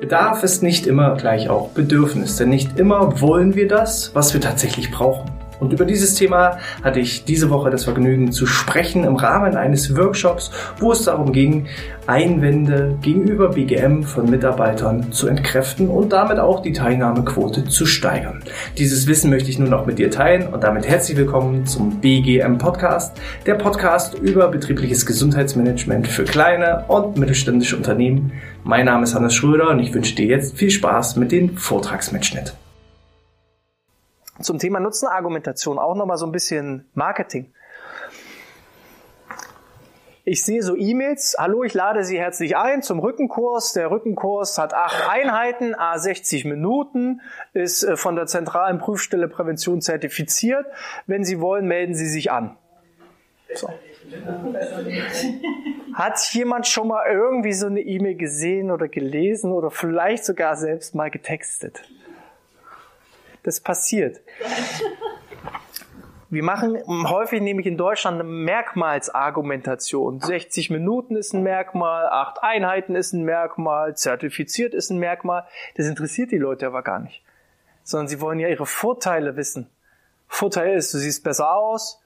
Bedarf ist nicht immer gleich auch Bedürfnis, denn nicht immer wollen wir das, was wir tatsächlich brauchen. Und über dieses Thema hatte ich diese Woche das Vergnügen zu sprechen im Rahmen eines Workshops, wo es darum ging, Einwände gegenüber BGM von Mitarbeitern zu entkräften und damit auch die Teilnahmequote zu steigern. Dieses Wissen möchte ich nun auch mit dir teilen und damit herzlich willkommen zum BGM Podcast, der Podcast über betriebliches Gesundheitsmanagement für kleine und mittelständische Unternehmen. Mein Name ist Hannes Schröder und ich wünsche dir jetzt viel Spaß mit dem Vortragsmitschnitt zum Thema Nutzenargumentation auch nochmal so ein bisschen Marketing. Ich sehe so E-Mails, hallo, ich lade Sie herzlich ein zum Rückenkurs. Der Rückenkurs hat acht Einheiten, a 60 Minuten, ist äh, von der zentralen Prüfstelle Prävention zertifiziert. Wenn Sie wollen, melden Sie sich an. So. Hat jemand schon mal irgendwie so eine E-Mail gesehen oder gelesen oder vielleicht sogar selbst mal getextet? Das passiert. Wir machen häufig nämlich in Deutschland eine Merkmalsargumentation. 60 Minuten ist ein Merkmal, 8 Einheiten ist ein Merkmal, zertifiziert ist ein Merkmal. Das interessiert die Leute aber gar nicht. Sondern sie wollen ja ihre Vorteile wissen. Vorteil ist, du siehst besser aus,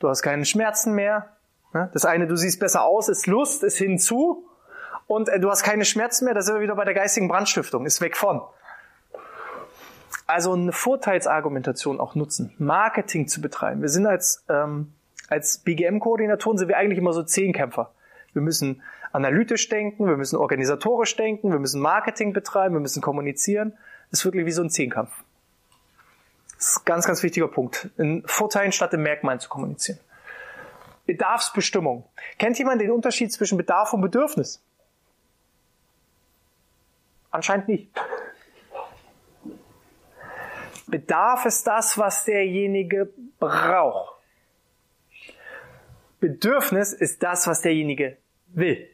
du hast keine Schmerzen mehr. Ne? Das eine, du siehst besser aus, ist Lust, ist hinzu. Und äh, du hast keine Schmerzen mehr, da sind wir wieder bei der geistigen Brandstiftung, ist weg von. Also eine Vorteilsargumentation auch nutzen, Marketing zu betreiben. Wir sind als, ähm, als BGM-Koordinatoren sind wir eigentlich immer so Zehnkämpfer. Wir müssen analytisch denken, wir müssen organisatorisch denken, wir müssen Marketing betreiben, wir müssen kommunizieren. Das ist wirklich wie so ein Zehnkampf. Das ist ein ganz, ganz wichtiger Punkt. In Vorteilen statt in Merkmalen zu kommunizieren. Bedarfsbestimmung. Kennt jemand den Unterschied zwischen Bedarf und Bedürfnis? Anscheinend nicht. Bedarf ist das, was derjenige braucht. Bedürfnis ist das, was derjenige will.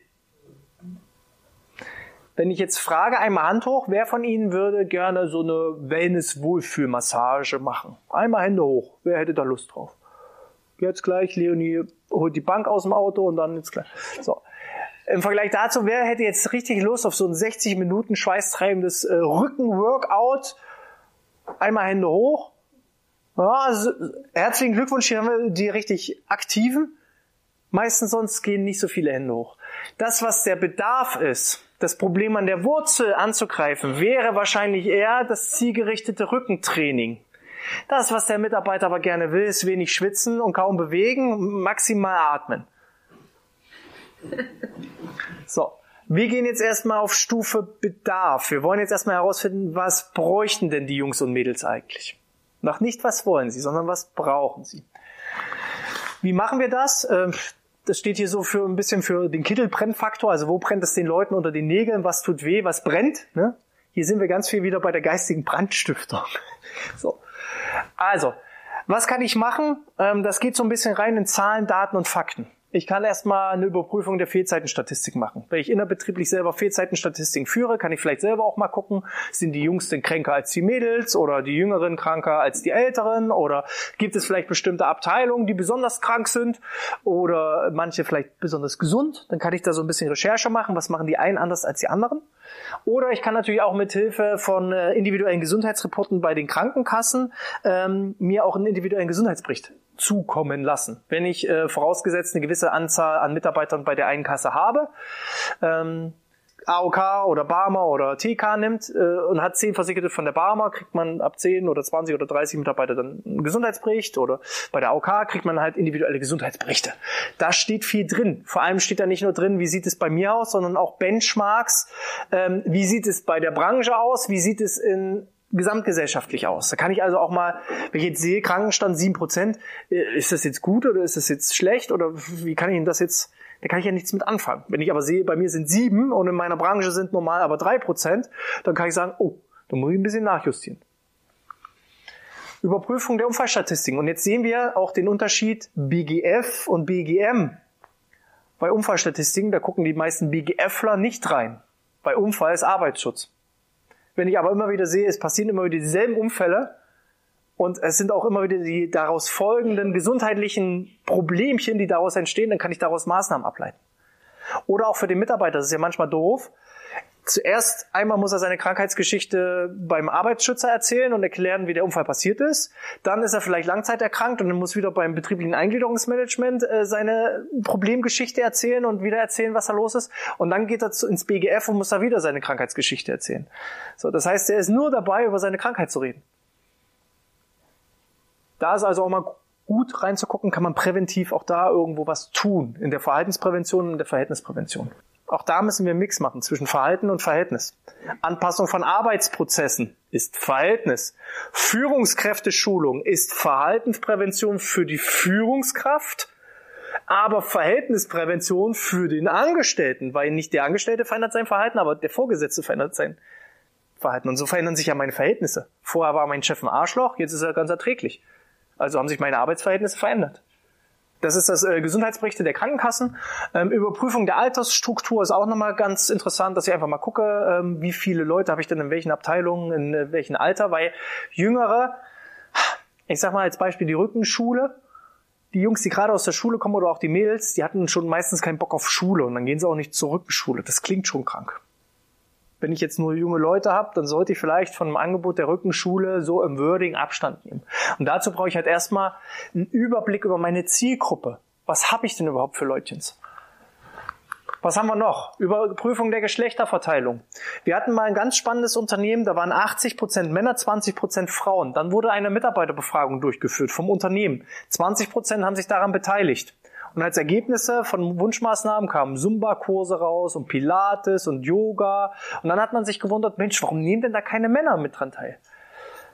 Wenn ich jetzt frage, einmal Hand hoch, wer von Ihnen würde gerne so eine Wellness-Wohlfühlmassage machen? Einmal Hände hoch. Wer hätte da Lust drauf? Jetzt gleich, Leonie holt die Bank aus dem Auto und dann jetzt gleich. So. Im Vergleich dazu, wer hätte jetzt richtig Lust auf so ein 60 Minuten schweißtreibendes äh, Rückenworkout Einmal Hände hoch. Ja, also, herzlichen Glückwunsch, hier haben wir die richtig aktiven. Meistens sonst gehen nicht so viele Hände hoch. Das, was der Bedarf ist, das Problem an der Wurzel anzugreifen, wäre wahrscheinlich eher das zielgerichtete Rückentraining. Das, was der Mitarbeiter aber gerne will, ist wenig schwitzen und kaum bewegen, maximal atmen. So. Wir gehen jetzt erstmal auf Stufe Bedarf. Wir wollen jetzt erstmal herausfinden, was bräuchten denn die Jungs und Mädels eigentlich? Noch nicht, was wollen sie, sondern was brauchen sie. Wie machen wir das? Ähm, das steht hier so für ein bisschen für den Kittelbrennfaktor. Also wo brennt es den Leuten unter den Nägeln? Was tut weh? Was brennt? Ne? Hier sind wir ganz viel wieder bei der geistigen Brandstiftung. So. Also, was kann ich machen? Ähm, das geht so ein bisschen rein in Zahlen, Daten und Fakten. Ich kann erstmal eine Überprüfung der Fehlzeitenstatistik machen. Wenn ich innerbetrieblich selber Fehlzeitenstatistiken führe, kann ich vielleicht selber auch mal gucken, sind die Jungs denn kränker als die Mädels oder die Jüngeren kranker als die Älteren oder gibt es vielleicht bestimmte Abteilungen, die besonders krank sind oder manche vielleicht besonders gesund. Dann kann ich da so ein bisschen Recherche machen, was machen die einen anders als die anderen. Oder ich kann natürlich auch mit Hilfe von äh, individuellen Gesundheitsreporten bei den Krankenkassen ähm, mir auch einen individuellen Gesundheitsbericht zukommen lassen. Wenn ich äh, vorausgesetzt eine gewisse Anzahl an Mitarbeitern bei der einen Kasse habe, ähm, AOK oder Barmer oder TK nimmt äh, und hat zehn Versicherte von der Barmer, kriegt man ab 10 oder 20 oder 30 Mitarbeiter dann einen Gesundheitsbericht oder bei der AOK kriegt man halt individuelle Gesundheitsberichte. Da steht viel drin. Vor allem steht da nicht nur drin, wie sieht es bei mir aus, sondern auch Benchmarks. Ähm, wie sieht es bei der Branche aus? Wie sieht es in gesamtgesellschaftlich aus. Da kann ich also auch mal, wenn ich jetzt sehe, Krankenstand 7%, äh, ist das jetzt gut oder ist das jetzt schlecht oder wie kann ich denn das jetzt, da kann ich ja nichts mit anfangen. Wenn ich aber sehe, bei mir sind 7 und in meiner Branche sind normal aber 3%, dann kann ich sagen, oh, da muss ich ein bisschen nachjustieren. Überprüfung der Unfallstatistiken. Und jetzt sehen wir auch den Unterschied BGF und BGM. Bei Unfallstatistiken, da gucken die meisten BGFler nicht rein. Bei Unfall ist Arbeitsschutz. Wenn ich aber immer wieder sehe, es passieren immer wieder dieselben Unfälle und es sind auch immer wieder die daraus folgenden gesundheitlichen Problemchen, die daraus entstehen, dann kann ich daraus Maßnahmen ableiten. Oder auch für den Mitarbeiter, das ist ja manchmal doof. Zuerst einmal muss er seine Krankheitsgeschichte beim Arbeitsschützer erzählen und erklären, wie der Unfall passiert ist. Dann ist er vielleicht langzeiterkrankt und dann muss wieder beim betrieblichen Eingliederungsmanagement äh, seine Problemgeschichte erzählen und wieder erzählen, was da los ist. Und dann geht er zu, ins BGF und muss da wieder seine Krankheitsgeschichte erzählen. So, das heißt, er ist nur dabei, über seine Krankheit zu reden. Da ist also auch mal gut reinzugucken, kann man präventiv auch da irgendwo was tun in der Verhaltensprävention und der Verhältnisprävention. Auch da müssen wir einen Mix machen zwischen Verhalten und Verhältnis. Anpassung von Arbeitsprozessen ist Verhältnis. Führungskräfteschulung ist Verhaltensprävention für die Führungskraft, aber Verhältnisprävention für den Angestellten, weil nicht der Angestellte verändert sein Verhalten, aber der Vorgesetzte verändert sein Verhalten. Und so verändern sich ja meine Verhältnisse. Vorher war mein Chef ein Arschloch, jetzt ist er ganz erträglich. Also haben sich meine Arbeitsverhältnisse verändert. Das ist das äh, Gesundheitsberichte der Krankenkassen. Ähm, Überprüfung der Altersstruktur ist auch nochmal ganz interessant, dass ich einfach mal gucke, ähm, wie viele Leute habe ich denn in welchen Abteilungen, in äh, welchem Alter, weil Jüngere, ich sag mal als Beispiel die Rückenschule, die Jungs, die gerade aus der Schule kommen oder auch die Mädels, die hatten schon meistens keinen Bock auf Schule und dann gehen sie auch nicht zur Rückenschule. Das klingt schon krank wenn ich jetzt nur junge Leute habe, dann sollte ich vielleicht von dem Angebot der Rückenschule so im Wording Abstand nehmen. Und dazu brauche ich halt erstmal einen Überblick über meine Zielgruppe. Was habe ich denn überhaupt für Leutchens? Was haben wir noch? Überprüfung der Geschlechterverteilung. Wir hatten mal ein ganz spannendes Unternehmen, da waren 80 Prozent Männer, 20 Prozent Frauen. Dann wurde eine Mitarbeiterbefragung durchgeführt vom Unternehmen. 20 Prozent haben sich daran beteiligt. Und als Ergebnisse von Wunschmaßnahmen kamen Zumba-Kurse raus und Pilates und Yoga. Und dann hat man sich gewundert, Mensch, warum nehmen denn da keine Männer mit dran teil?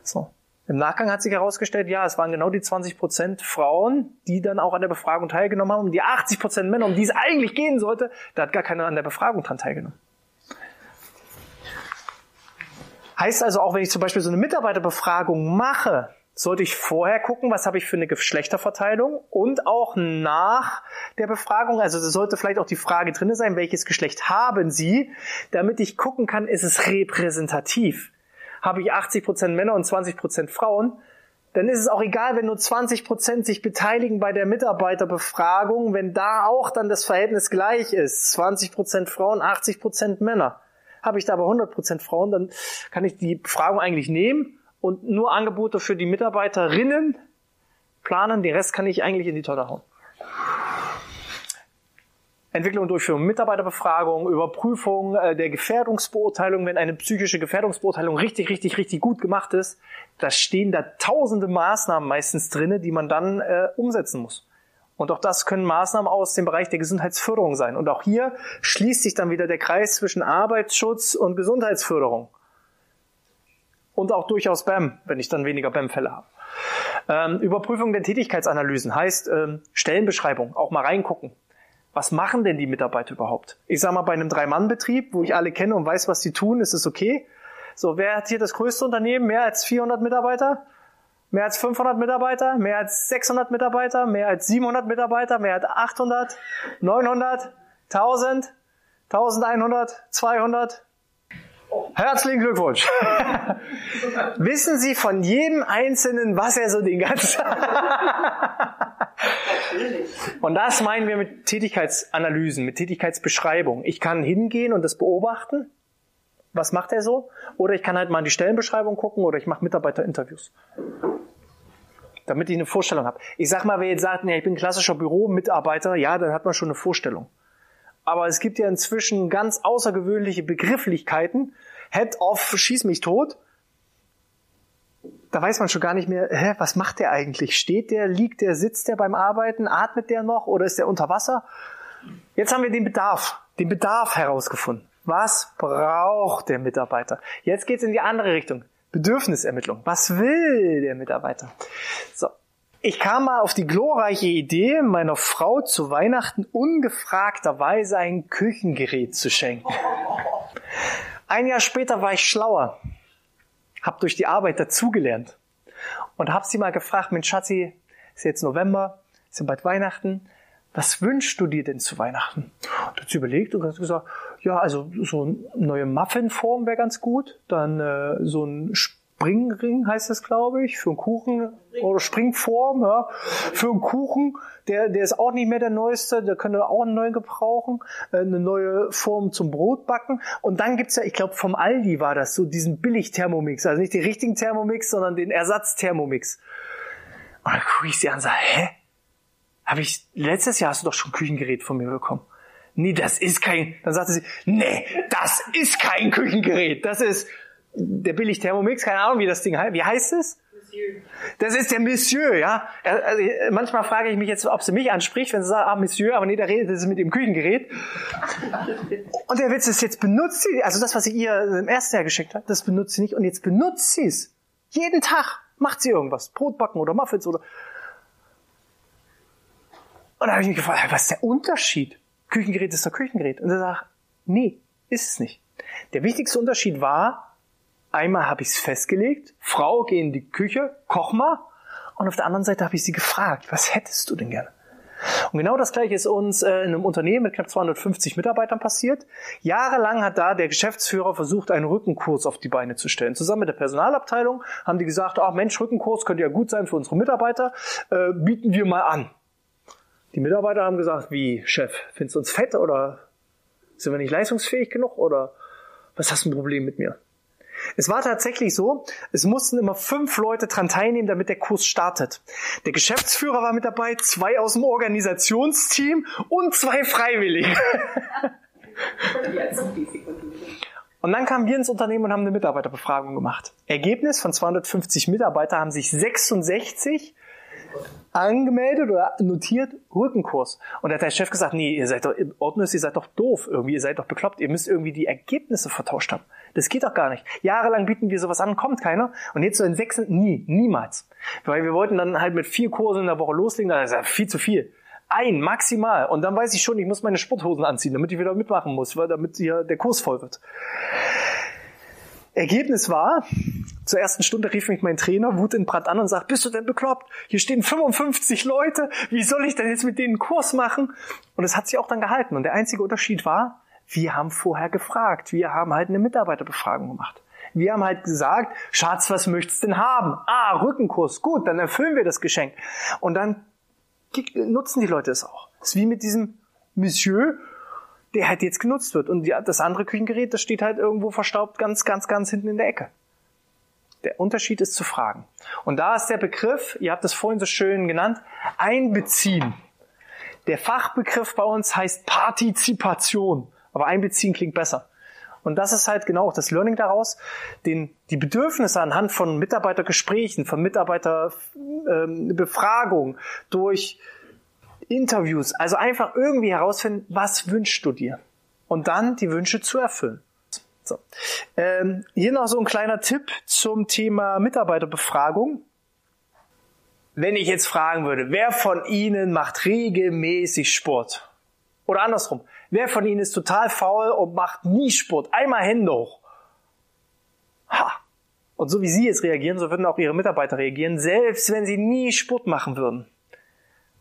So. Im Nachgang hat sich herausgestellt, ja, es waren genau die 20 Prozent Frauen, die dann auch an der Befragung teilgenommen haben. Und die 80 Prozent Männer, um die es eigentlich gehen sollte, da hat gar keiner an der Befragung dran teilgenommen. Heißt also auch, wenn ich zum Beispiel so eine Mitarbeiterbefragung mache, sollte ich vorher gucken, was habe ich für eine Geschlechterverteilung und auch nach der Befragung, also sollte vielleicht auch die Frage drinne sein, welches Geschlecht haben Sie, damit ich gucken kann, ist es repräsentativ. Habe ich 80% Männer und 20% Frauen, dann ist es auch egal, wenn nur 20% sich beteiligen bei der Mitarbeiterbefragung, wenn da auch dann das Verhältnis gleich ist. 20% Frauen, 80% Männer. Habe ich da aber 100% Frauen, dann kann ich die Befragung eigentlich nehmen und nur Angebote für die Mitarbeiterinnen planen. Den Rest kann ich eigentlich in die Tonne hauen. Entwicklung und Durchführung Mitarbeiterbefragung, Überprüfung äh, der Gefährdungsbeurteilung, wenn eine psychische Gefährdungsbeurteilung richtig, richtig, richtig gut gemacht ist, da stehen da tausende Maßnahmen meistens drinne, die man dann äh, umsetzen muss. Und auch das können Maßnahmen aus dem Bereich der Gesundheitsförderung sein. Und auch hier schließt sich dann wieder der Kreis zwischen Arbeitsschutz und Gesundheitsförderung und auch durchaus BAM, wenn ich dann weniger BAM-Fälle habe. Ähm, Überprüfung der Tätigkeitsanalysen heißt ähm, Stellenbeschreibung, auch mal reingucken. Was machen denn die Mitarbeiter überhaupt? Ich sage mal, bei einem Drei-Mann-Betrieb, wo ich alle kenne und weiß, was sie tun, ist es okay. So, wer hat hier das größte Unternehmen? Mehr als 400 Mitarbeiter? Mehr als 500 Mitarbeiter? Mehr als 600 Mitarbeiter? Mehr als 700 Mitarbeiter? Mehr als 800? 900? 1000? 1100? 200? Herzlichen Glückwunsch. Wissen Sie von jedem Einzelnen, was er so den ganzen Und das meinen wir mit Tätigkeitsanalysen, mit Tätigkeitsbeschreibung. Ich kann hingehen und das beobachten. Was macht er so? Oder ich kann halt mal in die Stellenbeschreibung gucken oder ich mache Mitarbeiterinterviews. Damit ich eine Vorstellung habe. Ich sag mal, wer jetzt sagt, nee, ich bin klassischer Büromitarbeiter, ja, dann hat man schon eine Vorstellung. Aber es gibt ja inzwischen ganz außergewöhnliche Begrifflichkeiten. Head off, schieß mich tot. Da weiß man schon gar nicht mehr, hä, was macht der eigentlich? Steht der, liegt der, sitzt der beim Arbeiten, atmet der noch oder ist der unter Wasser? Jetzt haben wir den Bedarf, den Bedarf herausgefunden. Was braucht der Mitarbeiter? Jetzt geht's in die andere Richtung. Bedürfnisermittlung. Was will der Mitarbeiter? So, ich kam mal auf die glorreiche Idee, meiner Frau zu Weihnachten ungefragterweise ein Küchengerät zu schenken. Ein Jahr später war ich schlauer, habe durch die Arbeit dazugelernt und habe sie mal gefragt, Mensch Schatzi, ist jetzt November, ja bald Weihnachten, was wünschst du dir denn zu Weihnachten? Und hat sie überlegt und hat gesagt, ja, also so eine neue Muffinform wäre ganz gut, dann äh, so ein Springring heißt das, glaube ich, für einen Kuchen oder Springform, ja, für einen Kuchen, der, der ist auch nicht mehr der neueste, der könnte auch einen neuen gebrauchen, äh, eine neue Form zum Brotbacken. Und dann gibt's ja, ich glaube vom Aldi war das so, diesen Billig-Thermomix, also nicht den richtigen Thermomix, sondern den Ersatz-Thermomix. Und dann gucke ich sie an und sage, hä? Habe ich, letztes Jahr hast du doch schon ein Küchengerät von mir bekommen. Nee, das ist kein, dann sagte sie, nee, das ist kein Küchengerät, das ist, der billig Thermomix, keine Ahnung, wie das Ding heißt. Wie heißt es? Monsieur. Das ist der Monsieur, ja. Also, manchmal frage ich mich jetzt, ob sie mich anspricht, wenn sie sagt, ah, Monsieur, aber nee, da redet sie mit dem Küchengerät. Und der Witz ist, jetzt benutzt sie, also das, was sie ihr im ersten Jahr geschickt hat, das benutzt sie nicht und jetzt benutzt sie es. Jeden Tag macht sie irgendwas. Brotbacken oder Muffins oder... Und da habe ich mich gefragt, was ist der Unterschied? Küchengerät ist doch Küchengerät. Und er sagt, nee, ist es nicht. Der wichtigste Unterschied war, Einmal habe ich es festgelegt, Frau, geh in die Küche, koch mal. Und auf der anderen Seite habe ich sie gefragt, was hättest du denn gerne? Und genau das gleiche ist uns äh, in einem Unternehmen mit knapp 250 Mitarbeitern passiert. Jahrelang hat da der Geschäftsführer versucht, einen Rückenkurs auf die Beine zu stellen. Zusammen mit der Personalabteilung haben die gesagt, ach Mensch, Rückenkurs könnte ja gut sein für unsere Mitarbeiter, äh, bieten wir mal an. Die Mitarbeiter haben gesagt, wie Chef, findest du uns fett oder sind wir nicht leistungsfähig genug oder was hast du ein Problem mit mir? Es war tatsächlich so, es mussten immer fünf Leute dran teilnehmen, damit der Kurs startet. Der Geschäftsführer war mit dabei, zwei aus dem Organisationsteam und zwei Freiwillige. Und dann kamen wir ins Unternehmen und haben eine Mitarbeiterbefragung gemacht. Ergebnis von 250 Mitarbeitern haben sich 66 angemeldet oder notiert Rückenkurs. Und da hat der Chef gesagt, nee, ihr seid doch, Ordnung ihr seid doch doof irgendwie, ihr seid doch bekloppt, ihr müsst irgendwie die Ergebnisse vertauscht haben. Das geht doch gar nicht. Jahrelang bieten wir sowas an, kommt keiner. Und jetzt so in sechs, nie, niemals. Weil wir wollten dann halt mit vier Kursen in der Woche loslegen, das ist ja viel zu viel. Ein, maximal. Und dann weiß ich schon, ich muss meine Sporthosen anziehen, damit ich wieder mitmachen muss, weil damit hier der Kurs voll wird. Ergebnis war, zur ersten Stunde rief mich mein Trainer Wut in Brand an und sagt, bist du denn bekloppt? Hier stehen 55 Leute, wie soll ich denn jetzt mit denen einen Kurs machen? Und es hat sich auch dann gehalten. Und der einzige Unterschied war, wir haben vorher gefragt. Wir haben halt eine Mitarbeiterbefragung gemacht. Wir haben halt gesagt, Schatz, was möchtest du denn haben? Ah, Rückenkurs. Gut, dann erfüllen wir das Geschenk. Und dann nutzen die Leute es auch. Das ist wie mit diesem Monsieur, der halt jetzt genutzt wird. Und das andere Küchengerät, das steht halt irgendwo verstaubt ganz, ganz, ganz hinten in der Ecke. Der Unterschied ist zu fragen. Und da ist der Begriff, ihr habt es vorhin so schön genannt, einbeziehen. Der Fachbegriff bei uns heißt Partizipation. Aber einbeziehen klingt besser. Und das ist halt genau auch das Learning daraus, den, die Bedürfnisse anhand von Mitarbeitergesprächen, von Mitarbeiterbefragungen, ähm, durch Interviews. Also einfach irgendwie herausfinden, was wünschst du dir? Und dann die Wünsche zu erfüllen. So. Ähm, hier noch so ein kleiner Tipp zum Thema Mitarbeiterbefragung. Wenn ich jetzt fragen würde, wer von Ihnen macht regelmäßig Sport? Oder andersrum, wer von Ihnen ist total faul und macht nie Sport? Einmal Hände hoch. Ha. Und so wie Sie jetzt reagieren, so würden auch Ihre Mitarbeiter reagieren, selbst wenn Sie nie Sport machen würden.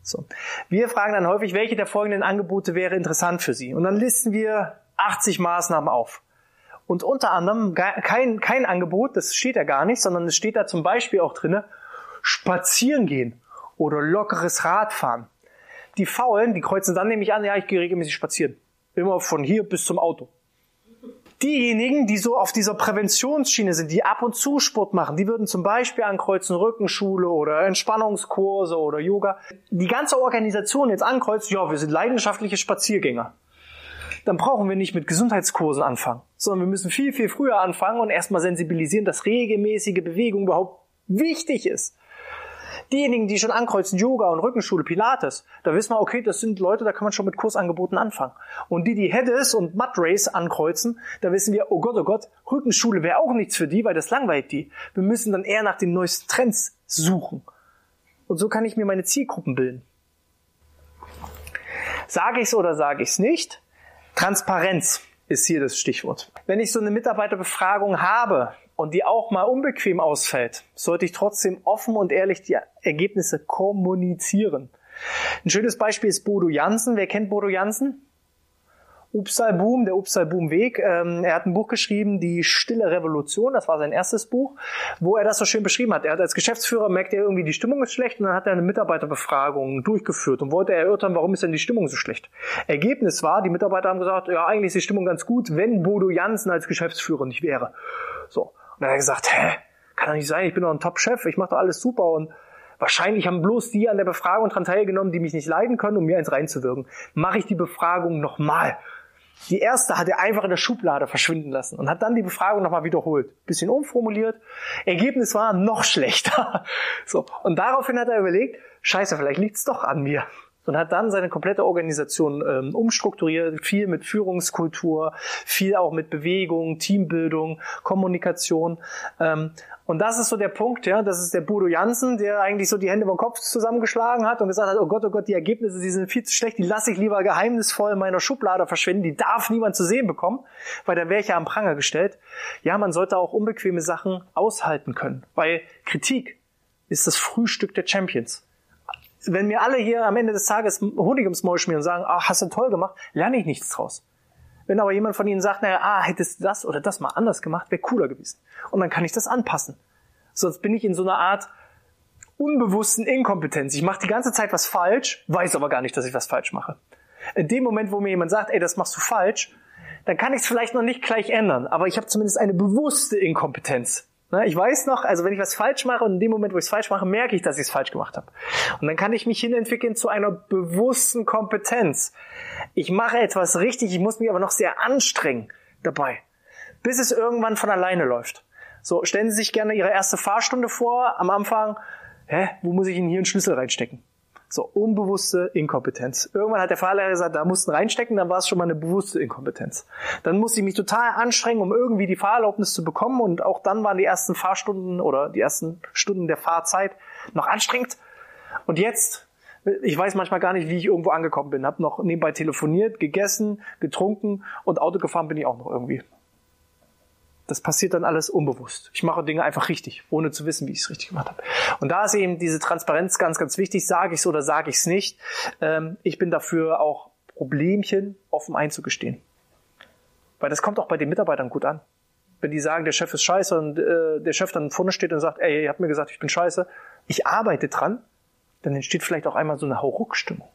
So. Wir fragen dann häufig, welche der folgenden Angebote wäre interessant für Sie? Und dann listen wir 80 Maßnahmen auf. Und unter anderem kein, kein Angebot, das steht da gar nicht, sondern es steht da zum Beispiel auch drinne, spazieren gehen oder lockeres Radfahren. Die Faulen, die kreuzen dann nämlich an, ja, ich gehe regelmäßig spazieren. Immer von hier bis zum Auto diejenigen, die so auf dieser Präventionsschiene sind, die ab und zu Sport machen, die würden zum Beispiel ankreuzen Rückenschule oder Entspannungskurse oder Yoga. Die ganze Organisation jetzt ankreuzt, ja, wir sind leidenschaftliche Spaziergänger. Dann brauchen wir nicht mit Gesundheitskursen anfangen, sondern wir müssen viel, viel früher anfangen und erstmal sensibilisieren, dass regelmäßige Bewegung überhaupt wichtig ist. Diejenigen, die schon ankreuzen, Yoga und Rückenschule, Pilates, da wissen wir, okay, das sind Leute, da kann man schon mit Kursangeboten anfangen. Und die, die Heades und Mud Race ankreuzen, da wissen wir, oh Gott, oh Gott, Rückenschule wäre auch nichts für die, weil das langweilt die. Wir müssen dann eher nach den neuesten Trends suchen. Und so kann ich mir meine Zielgruppen bilden. Sage ich es oder sage ich es nicht? Transparenz ist hier das Stichwort. Wenn ich so eine Mitarbeiterbefragung habe, und die auch mal unbequem ausfällt, sollte ich trotzdem offen und ehrlich die Ergebnisse kommunizieren. Ein schönes Beispiel ist Bodo Jansen. Wer kennt Bodo Jansen? Upsal-Boom, der Upsal-Boom-Weg. Ähm, er hat ein Buch geschrieben, Die Stille Revolution, das war sein erstes Buch, wo er das so schön beschrieben hat. Er hat als Geschäftsführer merkt er irgendwie, die Stimmung ist schlecht und dann hat er eine Mitarbeiterbefragung durchgeführt und wollte erörtern, warum ist denn die Stimmung so schlecht. Ergebnis war, die Mitarbeiter haben gesagt, ja, eigentlich ist die Stimmung ganz gut, wenn Bodo Jansen als Geschäftsführer nicht wäre. So. Und dann hat er gesagt, hä, kann doch nicht sein, ich bin doch ein Top-Chef, ich mache doch alles super und Wahrscheinlich haben bloß die an der Befragung dran teilgenommen, die mich nicht leiden können, um mir eins reinzuwirken. Mache ich die Befragung nochmal. Die erste hat er einfach in der Schublade verschwinden lassen und hat dann die Befragung nochmal wiederholt. Bisschen umformuliert. Ergebnis war noch schlechter. So. Und daraufhin hat er überlegt, scheiße, vielleicht liegt's doch an mir und hat dann seine komplette Organisation ähm, umstrukturiert, viel mit Führungskultur, viel auch mit Bewegung, Teambildung, Kommunikation. Ähm, und das ist so der Punkt, ja, das ist der Bodo Jansen, der eigentlich so die Hände vom Kopf zusammengeschlagen hat und gesagt hat, oh Gott, oh Gott, die Ergebnisse, die sind viel zu schlecht, die lasse ich lieber geheimnisvoll in meiner Schublade verschwinden, die darf niemand zu sehen bekommen, weil dann wäre ich ja am Pranger gestellt. Ja, man sollte auch unbequeme Sachen aushalten können, weil Kritik ist das Frühstück der Champions wenn mir alle hier am Ende des Tages Honig ums Maul schmieren und sagen, ah, hast du toll gemacht, lerne ich nichts draus. Wenn aber jemand von ihnen sagt, naja, ah, hättest du das oder das mal anders gemacht, wäre cooler gewesen. Und dann kann ich das anpassen. Sonst bin ich in so einer Art unbewussten Inkompetenz. Ich mache die ganze Zeit was falsch, weiß aber gar nicht, dass ich was falsch mache. In dem Moment, wo mir jemand sagt, ey, das machst du falsch, dann kann ich es vielleicht noch nicht gleich ändern, aber ich habe zumindest eine bewusste Inkompetenz. Ne, ich weiß noch, also wenn ich was falsch mache und in dem Moment, wo ich es falsch mache, merke ich, dass ich es falsch gemacht habe. Und dann kann ich mich hinentwickeln zu einer bewussten Kompetenz. Ich mache etwas richtig, ich muss mich aber noch sehr anstrengen dabei, bis es irgendwann von alleine läuft. So, stellen Sie sich gerne Ihre erste Fahrstunde vor, am Anfang, hä, wo muss ich Ihnen hier einen Schlüssel reinstecken? So, unbewusste Inkompetenz. Irgendwann hat der Fahrlehrer gesagt, da mussten reinstecken, dann war es schon mal eine bewusste Inkompetenz. Dann musste ich mich total anstrengen, um irgendwie die Fahrerlaubnis zu bekommen und auch dann waren die ersten Fahrstunden oder die ersten Stunden der Fahrzeit noch anstrengend. Und jetzt, ich weiß manchmal gar nicht, wie ich irgendwo angekommen bin. Hab noch nebenbei telefoniert, gegessen, getrunken und Auto gefahren bin ich auch noch irgendwie. Das passiert dann alles unbewusst. Ich mache Dinge einfach richtig, ohne zu wissen, wie ich es richtig gemacht habe. Und da ist eben diese Transparenz ganz, ganz wichtig. Sage ich es oder sage ich es nicht? Ähm, ich bin dafür auch Problemchen offen einzugestehen. Weil das kommt auch bei den Mitarbeitern gut an. Wenn die sagen, der Chef ist scheiße und äh, der Chef dann vorne steht und sagt, ey, ihr habt mir gesagt, ich bin scheiße, ich arbeite dran, dann entsteht vielleicht auch einmal so eine Hauruck-Stimmung.